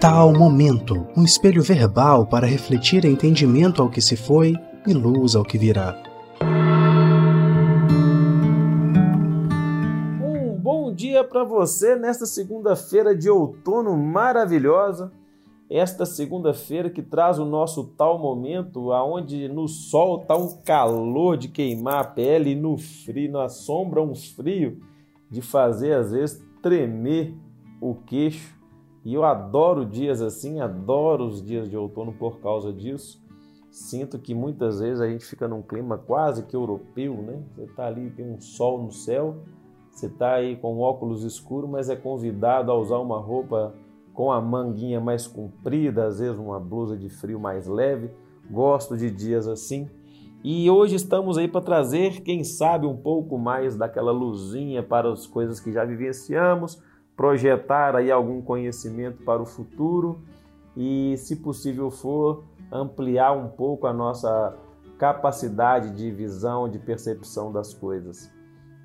Tal momento, um espelho verbal para refletir entendimento ao que se foi e luz ao que virá. Um bom dia para você nesta segunda-feira de outono maravilhosa. Esta segunda-feira que traz o nosso tal momento, aonde no sol tá um calor de queimar a pele e no frio, na sombra um frio de fazer às vezes tremer o queixo. E eu adoro dias assim, adoro os dias de outono por causa disso. Sinto que muitas vezes a gente fica num clima quase que europeu, né? Você está ali, tem um sol no céu, você está aí com óculos escuros, mas é convidado a usar uma roupa com a manguinha mais comprida, às vezes uma blusa de frio mais leve. Gosto de dias assim. E hoje estamos aí para trazer, quem sabe, um pouco mais daquela luzinha para as coisas que já vivenciamos, projetar aí algum conhecimento para o futuro e, se possível for, ampliar um pouco a nossa capacidade de visão, de percepção das coisas.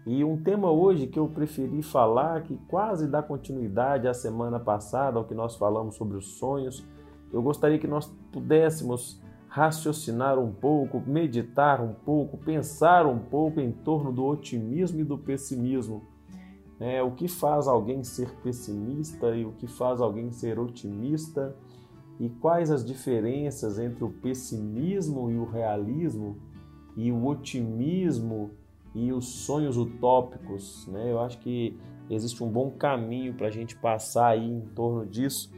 E um tema hoje que eu preferi falar, que quase dá continuidade à semana passada, ao que nós falamos sobre os sonhos, eu gostaria que nós pudéssemos raciocinar um pouco, meditar um pouco, pensar um pouco em torno do otimismo e do pessimismo. É, o que faz alguém ser pessimista e o que faz alguém ser otimista e quais as diferenças entre o pessimismo e o realismo e o otimismo e os sonhos utópicos. Né? Eu acho que existe um bom caminho para a gente passar aí em torno disso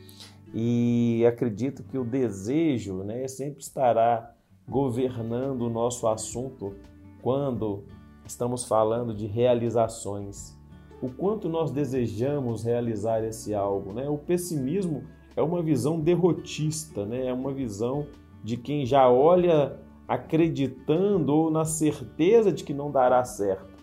e acredito que o desejo né, sempre estará governando o nosso assunto quando estamos falando de realizações. O quanto nós desejamos realizar esse algo. Né? O pessimismo é uma visão derrotista, né? é uma visão de quem já olha acreditando ou na certeza de que não dará certo.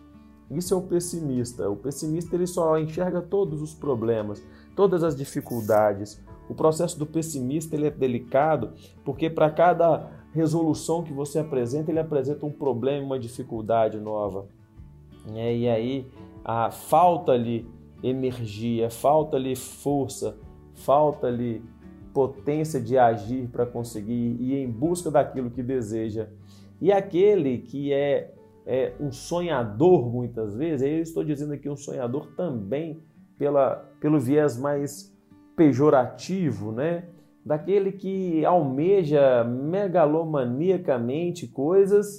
Isso é o pessimista. O pessimista ele só enxerga todos os problemas, todas as dificuldades, o processo do pessimista ele é delicado porque para cada resolução que você apresenta, ele apresenta um problema, uma dificuldade nova. É, e aí a falta-lhe energia, falta-lhe força, falta-lhe potência de agir para conseguir ir em busca daquilo que deseja. E aquele que é, é um sonhador, muitas vezes, eu estou dizendo aqui um sonhador também pela, pelo viés mais pejorativo, né? Daquele que almeja megalomaniacamente coisas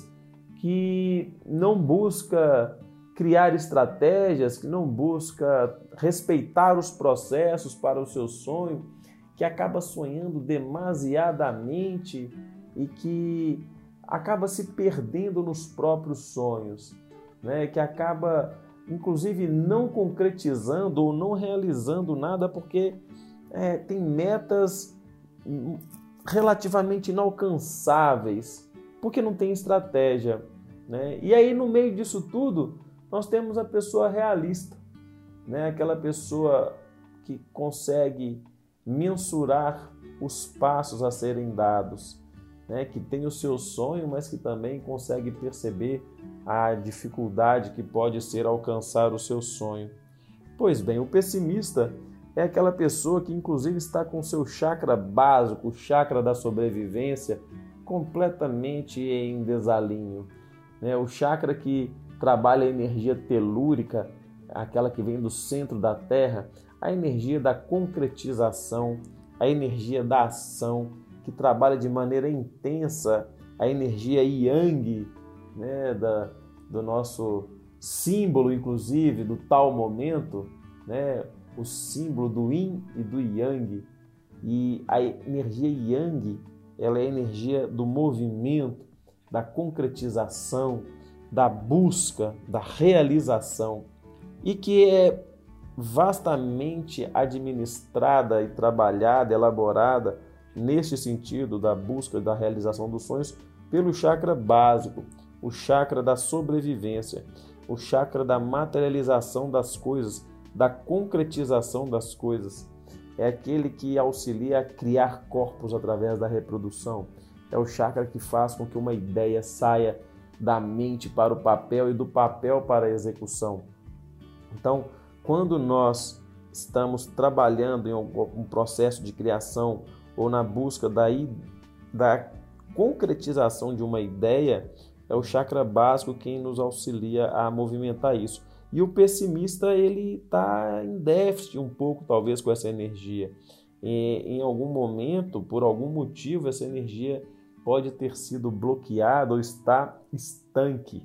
que não busca criar estratégias, que não busca respeitar os processos para o seu sonho, que acaba sonhando demasiadamente e que acaba se perdendo nos próprios sonhos, né? que acaba inclusive não concretizando ou não realizando nada porque é, tem metas relativamente inalcançáveis, porque não tem estratégia. Né? E aí, no meio disso tudo, nós temos a pessoa realista, né? aquela pessoa que consegue mensurar os passos a serem dados, né? que tem o seu sonho, mas que também consegue perceber a dificuldade que pode ser alcançar o seu sonho. Pois bem, o pessimista é aquela pessoa que, inclusive, está com seu chakra básico, o chakra da sobrevivência, completamente em desalinho. Né? O chakra que trabalha a energia telúrica, aquela que vem do centro da Terra, a energia da concretização, a energia da ação, que trabalha de maneira intensa a energia yang, né? da, do nosso símbolo, inclusive, do tal momento, né? o símbolo do yin e do yang. E a energia yang, ela é a energia do movimento, da concretização, da busca, da realização e que é vastamente administrada e trabalhada, elaborada neste sentido da busca da realização dos sonhos pelo chakra básico, o chakra da sobrevivência, o chakra da materialização das coisas, da concretização das coisas. É aquele que auxilia a criar corpos através da reprodução. É o chakra que faz com que uma ideia saia da mente para o papel e do papel para a execução. Então, quando nós estamos trabalhando em algum processo de criação ou na busca da, da concretização de uma ideia, é o chakra básico quem nos auxilia a movimentar isso. E o pessimista ele está em déficit um pouco, talvez, com essa energia. E, em algum momento, por algum motivo, essa energia pode ter sido bloqueada ou está estanque,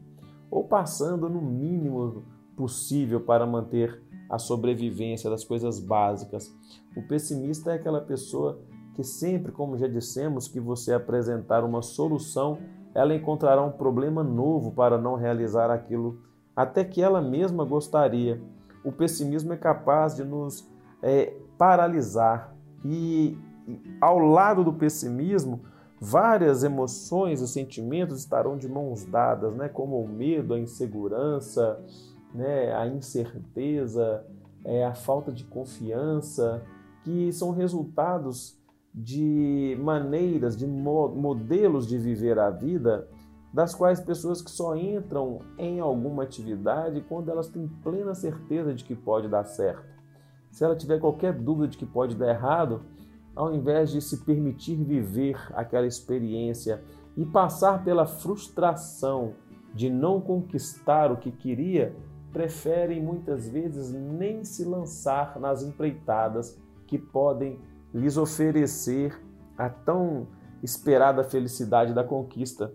ou passando no mínimo possível para manter a sobrevivência das coisas básicas. O pessimista é aquela pessoa que sempre, como já dissemos, que você apresentar uma solução, ela encontrará um problema novo para não realizar aquilo até que ela mesma gostaria. O pessimismo é capaz de nos é, paralisar e, ao lado do pessimismo, várias emoções e sentimentos estarão de mãos dadas, né? como o medo, a insegurança, né? a incerteza, é, a falta de confiança, que são resultados de maneiras, de modelos de viver a vida, das quais pessoas que só entram em alguma atividade quando elas têm plena certeza de que pode dar certo. Se ela tiver qualquer dúvida de que pode dar errado, ao invés de se permitir viver aquela experiência e passar pela frustração de não conquistar o que queria, preferem muitas vezes nem se lançar nas empreitadas que podem lhes oferecer a tão esperada felicidade da conquista.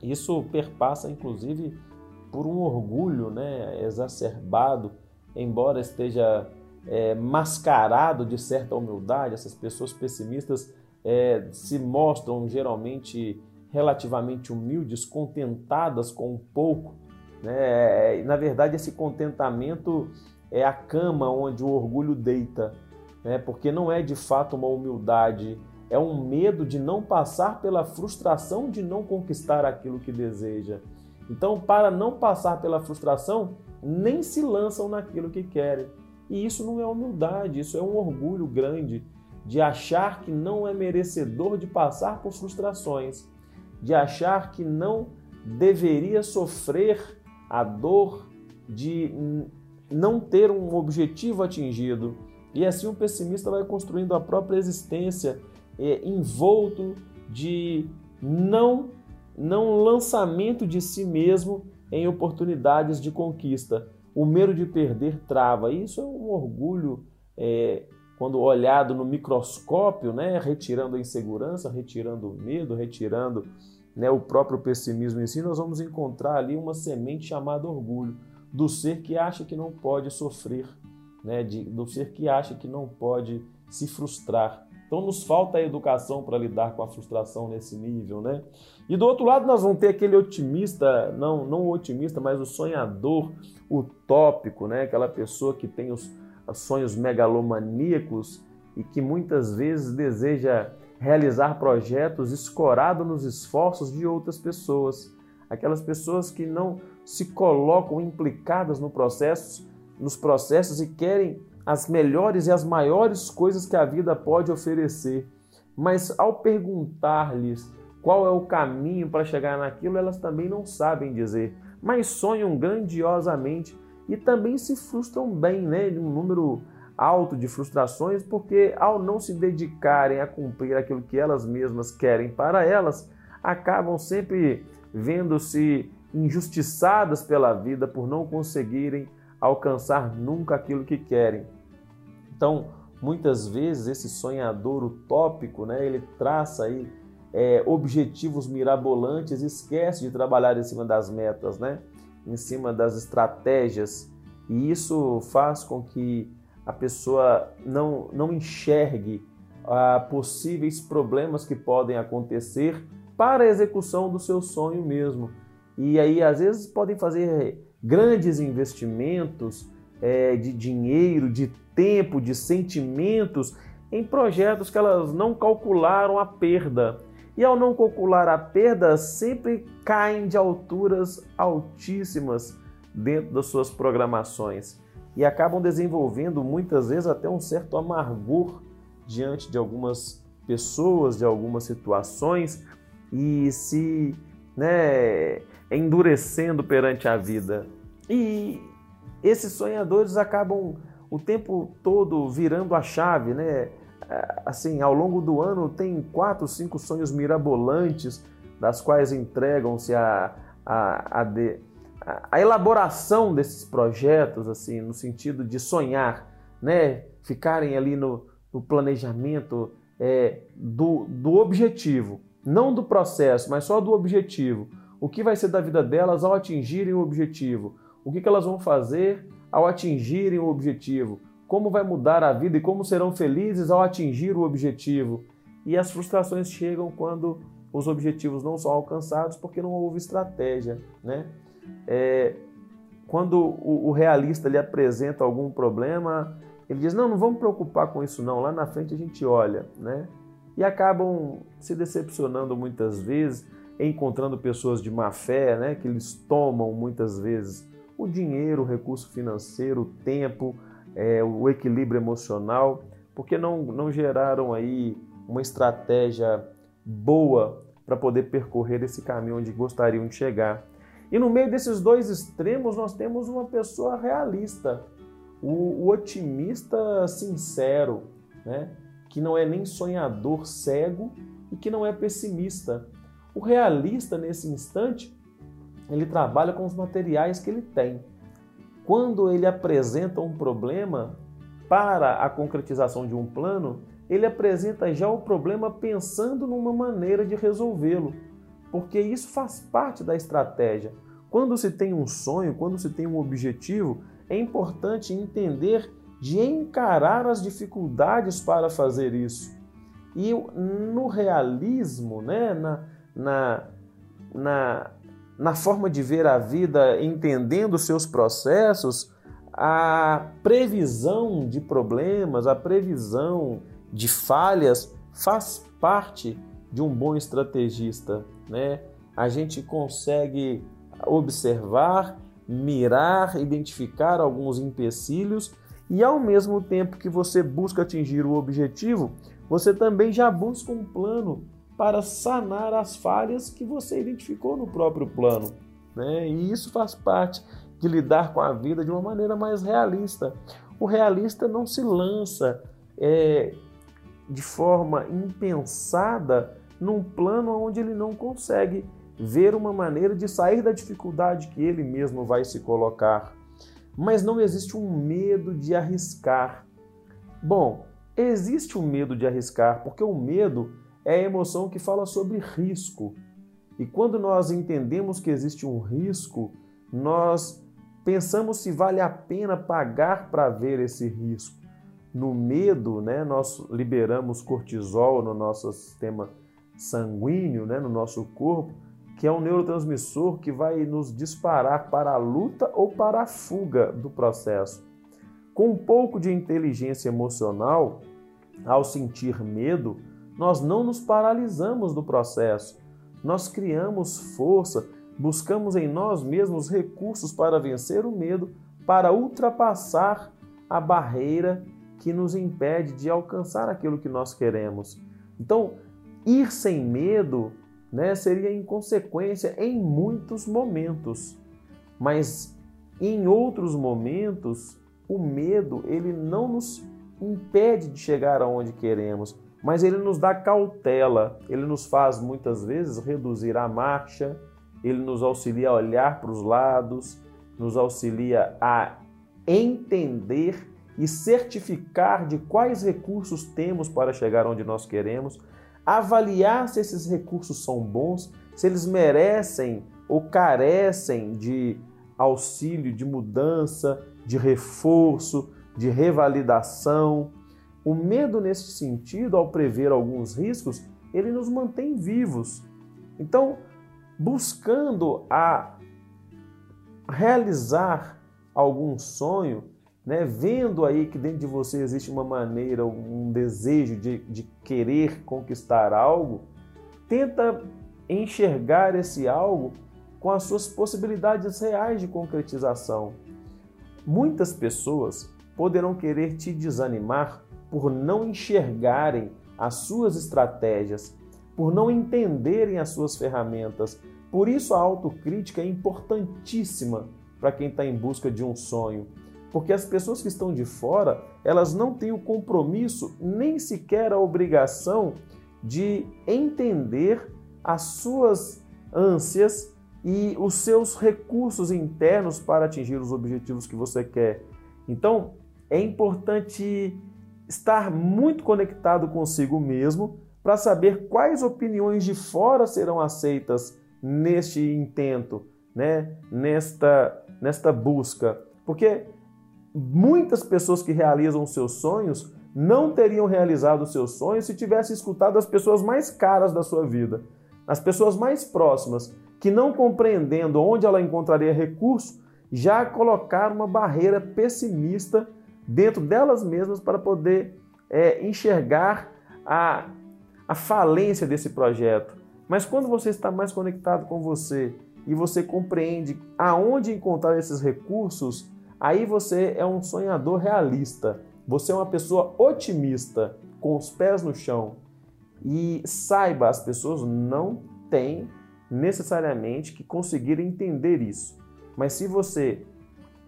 Isso perpassa, inclusive, por um orgulho né, exacerbado, embora esteja é, mascarado de certa humildade. Essas pessoas pessimistas é, se mostram geralmente relativamente humildes, contentadas com um pouco. Né? Na verdade, esse contentamento é a cama onde o orgulho deita né? porque não é de fato uma humildade, é um medo de não passar pela frustração de não conquistar aquilo que deseja. Então, para não passar pela frustração, nem se lançam naquilo que querem. E isso não é humildade, isso é um orgulho grande de achar que não é merecedor de passar por frustrações, de achar que não deveria sofrer a dor de não ter um objetivo atingido, e assim o pessimista vai construindo a própria existência é, envolto de não, não lançamento de si mesmo em oportunidades de conquista. O medo de perder trava. Isso é um orgulho é, quando olhado no microscópio, né, retirando a insegurança, retirando o medo, retirando né, o próprio pessimismo em si, nós vamos encontrar ali uma semente chamada orgulho, do ser que acha que não pode sofrer né, de, do ser que acha que não pode se frustrar. Então nos falta a educação para lidar com a frustração nesse nível, né? E do outro lado nós vamos ter aquele otimista, não, não o otimista, mas o sonhador utópico, né? Aquela pessoa que tem os, os sonhos megalomaníacos e que muitas vezes deseja realizar projetos escorado nos esforços de outras pessoas. Aquelas pessoas que não se colocam implicadas no processo nos processos e querem as melhores e as maiores coisas que a vida pode oferecer. Mas ao perguntar-lhes qual é o caminho para chegar naquilo, elas também não sabem dizer, mas sonham grandiosamente e também se frustram bem, né? Um número alto de frustrações, porque ao não se dedicarem a cumprir aquilo que elas mesmas querem para elas, acabam sempre vendo-se injustiçadas pela vida por não conseguirem alcançar nunca aquilo que querem. Então, muitas vezes esse sonhador utópico, né, ele traça aí é, objetivos mirabolantes esquece de trabalhar em cima das metas, né, em cima das estratégias. E isso faz com que a pessoa não, não enxergue ah, possíveis problemas que podem acontecer para a execução do seu sonho mesmo. E aí, às vezes, podem fazer grandes investimentos é, de dinheiro, de tempo, de sentimentos em projetos que elas não calcularam a perda. E ao não calcular a perda, sempre caem de alturas altíssimas dentro das suas programações e acabam desenvolvendo muitas vezes até um certo amargor diante de algumas pessoas, de algumas situações e se né, endurecendo perante a vida. E esses sonhadores acabam o tempo todo virando a chave, né? Assim, ao longo do ano tem quatro, cinco sonhos mirabolantes, das quais entregam-se a, a, a, de, a elaboração desses projetos, assim, no sentido de sonhar, né? Ficarem ali no, no planejamento é, do, do objetivo, não do processo, mas só do objetivo. O que vai ser da vida delas ao atingirem o objetivo? O que, que elas vão fazer ao atingirem o objetivo? Como vai mudar a vida e como serão felizes ao atingir o objetivo? E as frustrações chegam quando os objetivos não são alcançados porque não houve estratégia, né? É, quando o, o realista lhe apresenta algum problema, ele diz: Não, não vamos preocupar com isso, não. Lá na frente a gente olha, né? E acabam se decepcionando muitas vezes, encontrando pessoas de má fé, né? Que eles tomam muitas vezes o dinheiro, o recurso financeiro, o tempo, é, o equilíbrio emocional, porque não, não geraram aí uma estratégia boa para poder percorrer esse caminho onde gostariam de chegar. E no meio desses dois extremos, nós temos uma pessoa realista, o, o otimista sincero, né? que não é nem sonhador cego e que não é pessimista. O realista, nesse instante, ele trabalha com os materiais que ele tem. Quando ele apresenta um problema para a concretização de um plano, ele apresenta já o problema pensando numa maneira de resolvê-lo, porque isso faz parte da estratégia. Quando se tem um sonho, quando se tem um objetivo, é importante entender de encarar as dificuldades para fazer isso. E no realismo, né, na, na, na, na forma de ver a vida, entendendo seus processos, a previsão de problemas, a previsão de falhas faz parte de um bom estrategista. Né? A gente consegue observar mirar, identificar alguns empecilhos e ao mesmo tempo que você busca atingir o objetivo, você também já busca um plano para sanar as falhas que você identificou no próprio plano. Né? E isso faz parte de lidar com a vida de uma maneira mais realista. O realista não se lança é, de forma impensada num plano onde ele não consegue ver uma maneira de sair da dificuldade que ele mesmo vai se colocar. Mas não existe um medo de arriscar. Bom, existe um medo de arriscar, porque o medo é a emoção que fala sobre risco. E quando nós entendemos que existe um risco, nós pensamos se vale a pena pagar para ver esse risco. No medo, né, nós liberamos cortisol no nosso sistema sanguíneo, né, no nosso corpo, que é um neurotransmissor que vai nos disparar para a luta ou para a fuga do processo. Com um pouco de inteligência emocional, ao sentir medo, nós não nos paralisamos do processo. Nós criamos força, buscamos em nós mesmos recursos para vencer o medo, para ultrapassar a barreira que nos impede de alcançar aquilo que nós queremos. Então, ir sem medo né, seria inconsequência em muitos momentos, mas em outros momentos o medo ele não nos impede de chegar aonde queremos, mas ele nos dá cautela, ele nos faz muitas vezes reduzir a marcha, ele nos auxilia a olhar para os lados, nos auxilia a entender e certificar de quais recursos temos para chegar onde nós queremos avaliar se esses recursos são bons, se eles merecem ou carecem de auxílio, de mudança, de reforço, de revalidação. O medo, nesse sentido, ao prever alguns riscos, ele nos mantém vivos. Então, buscando a realizar algum sonho, né, vendo aí que dentro de você existe uma maneira, um desejo de, de querer conquistar algo, tenta enxergar esse algo com as suas possibilidades reais de concretização. Muitas pessoas poderão querer te desanimar por não enxergarem as suas estratégias, por não entenderem as suas ferramentas. Por isso, a autocrítica é importantíssima para quem está em busca de um sonho Porque as pessoas que estão de fora, elas não têm o compromisso, nem sequer a obrigação de entender as suas ânsias e os seus recursos internos para atingir os objetivos que você quer. Então, é importante estar muito conectado consigo mesmo para saber quais opiniões de fora serão aceitas neste intento, né? nesta, nesta busca. Porque muitas pessoas que realizam seus sonhos não teriam realizado seus sonhos se tivessem escutado as pessoas mais caras da sua vida, as pessoas mais próximas, que não compreendendo onde ela encontraria recurso, já colocaram uma barreira pessimista dentro delas mesmas para poder é, enxergar a, a falência desse projeto. Mas quando você está mais conectado com você e você compreende aonde encontrar esses recursos, aí você é um sonhador realista. Você é uma pessoa otimista, com os pés no chão. E saiba, as pessoas não têm necessariamente que conseguir entender isso. Mas se você,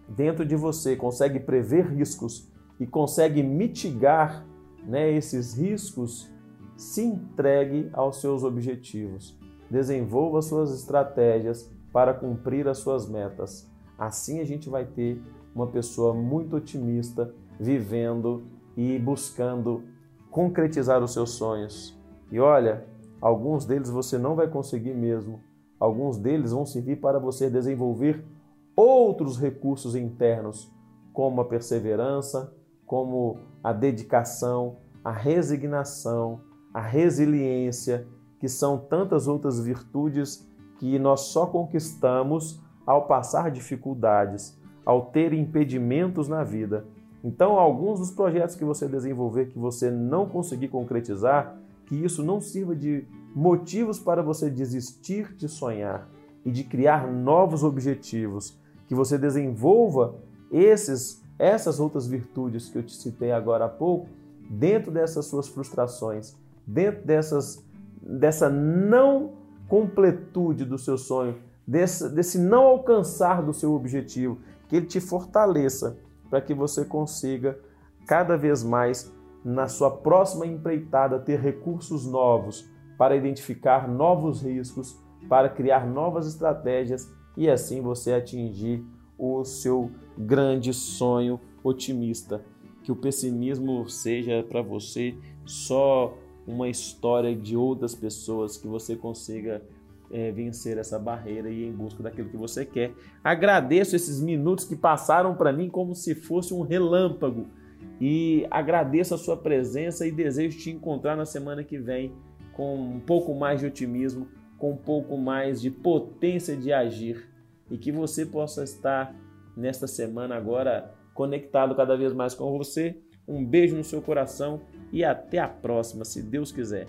dentro de você, consegue prever riscos e consegue mitigar né, esses riscos, se entregue aos seus objetivos. Desenvolva suas estratégias para cumprir as suas metas. Assim a gente vai ter uma pessoa muito otimista vivendo e buscando concretizar os seus sonhos. E olha, alguns deles você não vai conseguir mesmo. Alguns deles vão servir para você desenvolver outros recursos internos, como a perseverança, como a dedicação, a resignação, a resiliência, que são tantas outras virtudes que nós só conquistamos ao passar dificuldades, ao ter impedimentos na vida. Então, alguns dos projetos que você desenvolver que você não conseguir concretizar, que isso não sirva de motivos para você desistir de sonhar e de criar novos objetivos, que você desenvolva esses essas outras virtudes que eu te citei agora há pouco dentro dessas suas frustrações, dentro dessas dessa não completude do seu sonho, desse, desse não alcançar do seu objetivo, que ele te fortaleça para que você consiga cada vez mais na sua próxima empreitada ter recursos novos para identificar novos riscos, para criar novas estratégias e assim você atingir o seu grande sonho otimista. Que o pessimismo seja para você só uma história de outras pessoas, que você consiga é, vencer essa barreira e ir em busca daquilo que você quer. Agradeço esses minutos que passaram para mim como se fosse um relâmpago e agradeço a sua presença e desejo te encontrar na semana que vem com um pouco mais de otimismo, com um pouco mais de potência de agir e que você possa estar nesta semana agora conectado cada vez mais com você. Um beijo no seu coração e até a próxima, se Deus quiser.